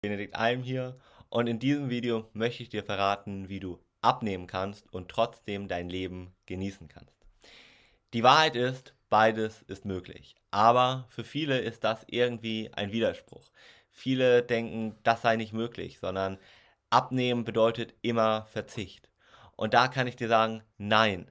Benedikt Alm hier und in diesem Video möchte ich dir verraten, wie du abnehmen kannst und trotzdem dein Leben genießen kannst. Die Wahrheit ist, beides ist möglich, aber für viele ist das irgendwie ein Widerspruch. Viele denken, das sei nicht möglich, sondern abnehmen bedeutet immer Verzicht. Und da kann ich dir sagen, nein,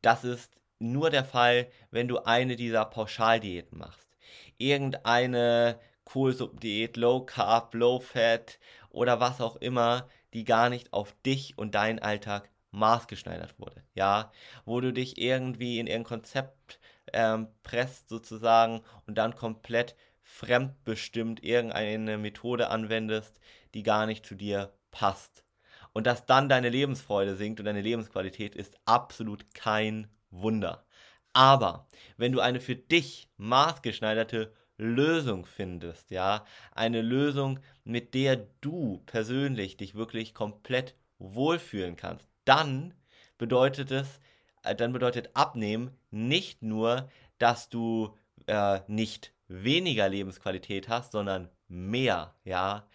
das ist nur der Fall, wenn du eine dieser Pauschaldiäten machst. Irgendeine Kohlsuppendiät, Low Carb, Low Fat oder was auch immer, die gar nicht auf dich und deinen Alltag maßgeschneidert wurde. Ja, wo du dich irgendwie in irgendein Konzept ähm, presst sozusagen und dann komplett fremdbestimmt irgendeine Methode anwendest, die gar nicht zu dir passt. Und dass dann deine Lebensfreude sinkt und deine Lebensqualität ist absolut kein Wunder. Aber wenn du eine für dich maßgeschneiderte Lösung findest, ja, eine Lösung, mit der du persönlich dich wirklich komplett wohlfühlen kannst, dann bedeutet es, äh, dann bedeutet Abnehmen nicht nur, dass du äh, nicht weniger Lebensqualität hast, sondern mehr, ja,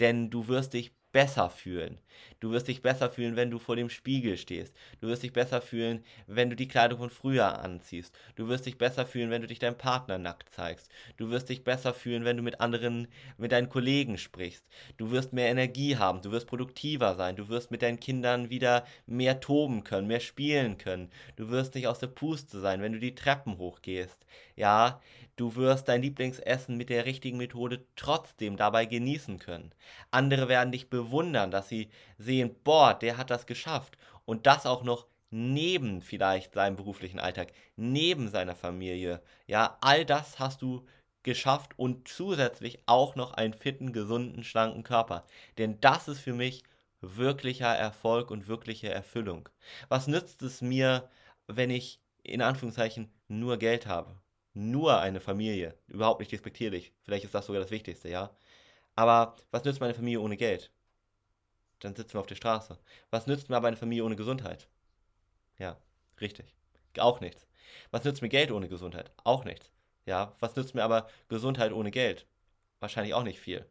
denn du wirst dich besser fühlen. Du wirst dich besser fühlen, wenn du vor dem Spiegel stehst. Du wirst dich besser fühlen, wenn du die Kleidung von früher anziehst. Du wirst dich besser fühlen, wenn du dich deinem Partner nackt zeigst. Du wirst dich besser fühlen, wenn du mit anderen, mit deinen Kollegen sprichst. Du wirst mehr Energie haben. Du wirst produktiver sein. Du wirst mit deinen Kindern wieder mehr toben können, mehr spielen können. Du wirst nicht aus der Puste sein, wenn du die Treppen hochgehst. Ja, du wirst dein Lieblingsessen mit der richtigen Methode trotzdem dabei genießen können. Andere werden dich bewundern, dass sie sehen, boah, der hat das geschafft. Und das auch noch neben vielleicht seinem beruflichen Alltag, neben seiner Familie. Ja, all das hast du geschafft und zusätzlich auch noch einen fitten, gesunden, schlanken Körper. Denn das ist für mich wirklicher Erfolg und wirkliche Erfüllung. Was nützt es mir, wenn ich in Anführungszeichen nur Geld habe? Nur eine Familie. Überhaupt nicht despektierlich. Vielleicht ist das sogar das Wichtigste, ja. Aber was nützt meine Familie ohne Geld? Dann sitzen wir auf der Straße. Was nützt mir aber eine Familie ohne Gesundheit? Ja, richtig. Auch nichts. Was nützt mir Geld ohne Gesundheit? Auch nichts. Ja, was nützt mir aber Gesundheit ohne Geld? Wahrscheinlich auch nicht viel.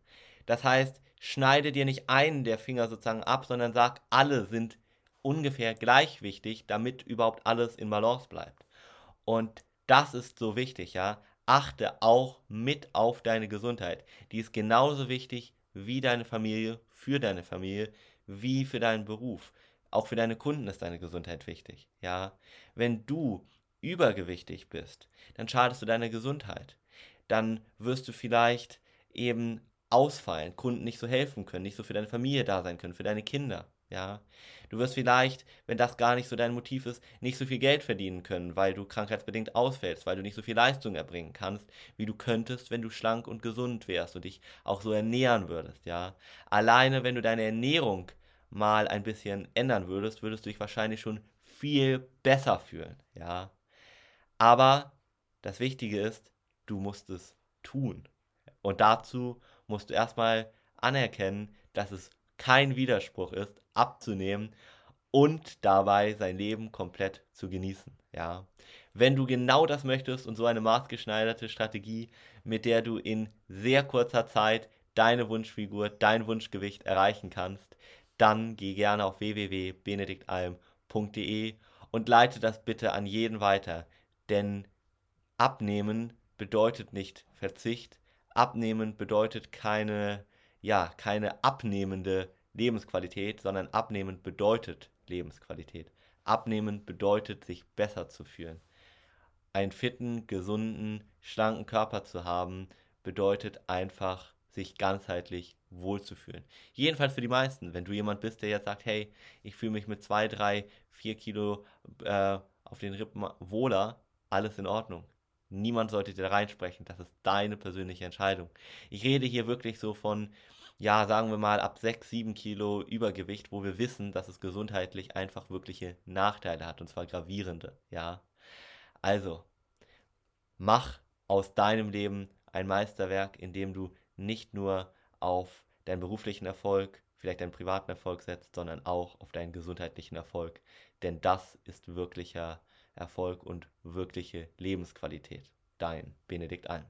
Das heißt, schneide dir nicht einen der Finger sozusagen ab, sondern sag, alle sind ungefähr gleich wichtig, damit überhaupt alles in Balance bleibt. Und das ist so wichtig, ja. Achte auch mit auf deine Gesundheit. Die ist genauso wichtig wie deine Familie, für deine Familie, wie für deinen Beruf. Auch für deine Kunden ist deine Gesundheit wichtig. Ja, wenn du übergewichtig bist, dann schadest du deiner Gesundheit. Dann wirst du vielleicht eben ausfallen, Kunden nicht so helfen können, nicht so für deine Familie da sein können, für deine Kinder. Ja, du wirst vielleicht, wenn das gar nicht so dein Motiv ist, nicht so viel Geld verdienen können, weil du krankheitsbedingt ausfällst, weil du nicht so viel Leistung erbringen kannst, wie du könntest, wenn du schlank und gesund wärst und dich auch so ernähren würdest, ja. Alleine, wenn du deine Ernährung mal ein bisschen ändern würdest, würdest du dich wahrscheinlich schon viel besser fühlen, ja. Aber das Wichtige ist, du musst es tun. Und dazu musst du erstmal anerkennen, dass es kein Widerspruch ist, abzunehmen und dabei sein Leben komplett zu genießen. Ja. Wenn du genau das möchtest und so eine maßgeschneiderte Strategie, mit der du in sehr kurzer Zeit deine Wunschfigur, dein Wunschgewicht erreichen kannst, dann geh gerne auf www.benediktalm.de und leite das bitte an jeden weiter, denn abnehmen bedeutet nicht Verzicht, abnehmen bedeutet keine ja, keine abnehmende Lebensqualität, sondern abnehmend bedeutet Lebensqualität. Abnehmen bedeutet, sich besser zu fühlen. Einen fitten, gesunden, schlanken Körper zu haben, bedeutet einfach, sich ganzheitlich wohlzufühlen. Jedenfalls für die meisten. Wenn du jemand bist, der jetzt sagt, hey, ich fühle mich mit 2, 3, 4 Kilo äh, auf den Rippen wohler, alles in Ordnung. Niemand sollte dir reinsprechen. Das ist deine persönliche Entscheidung. Ich rede hier wirklich so von, ja, sagen wir mal, ab 6, 7 Kilo Übergewicht, wo wir wissen, dass es gesundheitlich einfach wirkliche Nachteile hat, und zwar gravierende, ja. Also, mach aus deinem Leben ein Meisterwerk, in dem du nicht nur auf deinen beruflichen Erfolg, vielleicht deinen privaten Erfolg setzt, sondern auch auf deinen gesundheitlichen Erfolg. Denn das ist wirklicher Erfolg und wirkliche Lebensqualität. Dein Benedikt Alm.